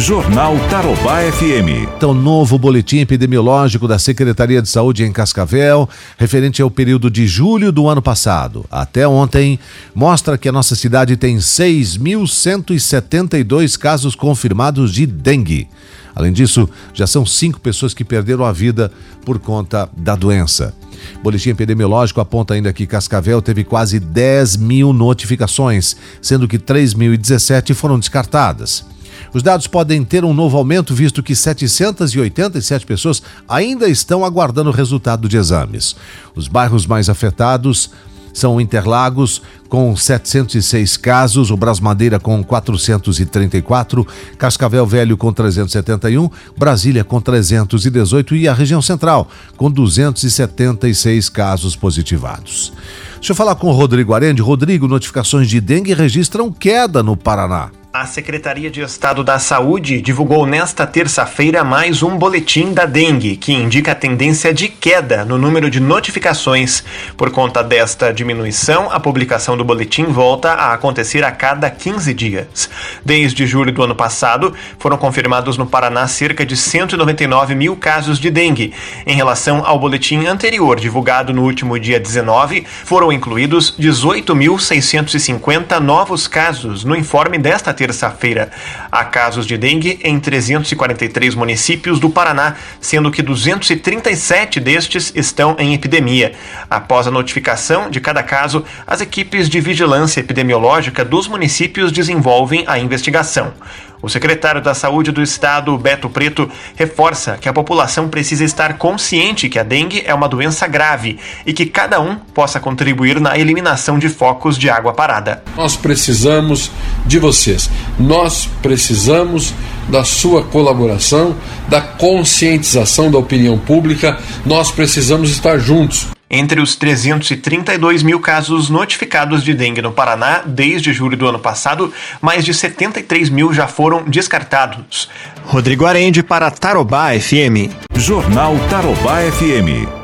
Jornal Tarobá FM. Então, novo boletim epidemiológico da Secretaria de Saúde em Cascavel, referente ao período de julho do ano passado. Até ontem, mostra que a nossa cidade tem 6.172 casos confirmados de dengue. Além disso, já são cinco pessoas que perderam a vida por conta da doença. O boletim epidemiológico aponta ainda que Cascavel teve quase 10 mil notificações, sendo que 3.017 foram descartadas. Os dados podem ter um novo aumento, visto que 787 pessoas ainda estão aguardando o resultado de exames. Os bairros mais afetados são Interlagos, com 706 casos, o Brasmadeira com 434, Cascavel Velho com 371, Brasília com 318 e a região central com 276 casos positivados. Deixa eu falar com o Rodrigo Arende. Rodrigo, notificações de dengue registram queda no Paraná. A Secretaria de Estado da Saúde divulgou nesta terça-feira mais um boletim da dengue, que indica a tendência de queda no número de notificações. Por conta desta diminuição, a publicação do boletim volta a acontecer a cada 15 dias. Desde julho do ano passado, foram confirmados no Paraná cerca de 199 mil casos de dengue. Em relação ao boletim anterior, divulgado no último dia 19, foram incluídos 18.650 novos casos no informe desta terça-feira. Há casos de dengue em 343 municípios do Paraná, sendo que 237 destes estão em epidemia. Após a notificação de cada caso, as equipes de vigilância epidemiológica dos municípios desenvolvem a investigação. O secretário da Saúde do Estado, Beto Preto, reforça que a população precisa estar consciente que a dengue é uma doença grave e que cada um possa contribuir na eliminação de focos de água parada. Nós precisamos de vocês. Nós precisamos da sua colaboração, da conscientização da opinião pública. Nós precisamos estar juntos. Entre os 332 mil casos notificados de dengue no Paraná desde julho do ano passado, mais de 73 mil já foram descartados. Rodrigo Arende para Tarobá FM. Jornal Tarobá FM.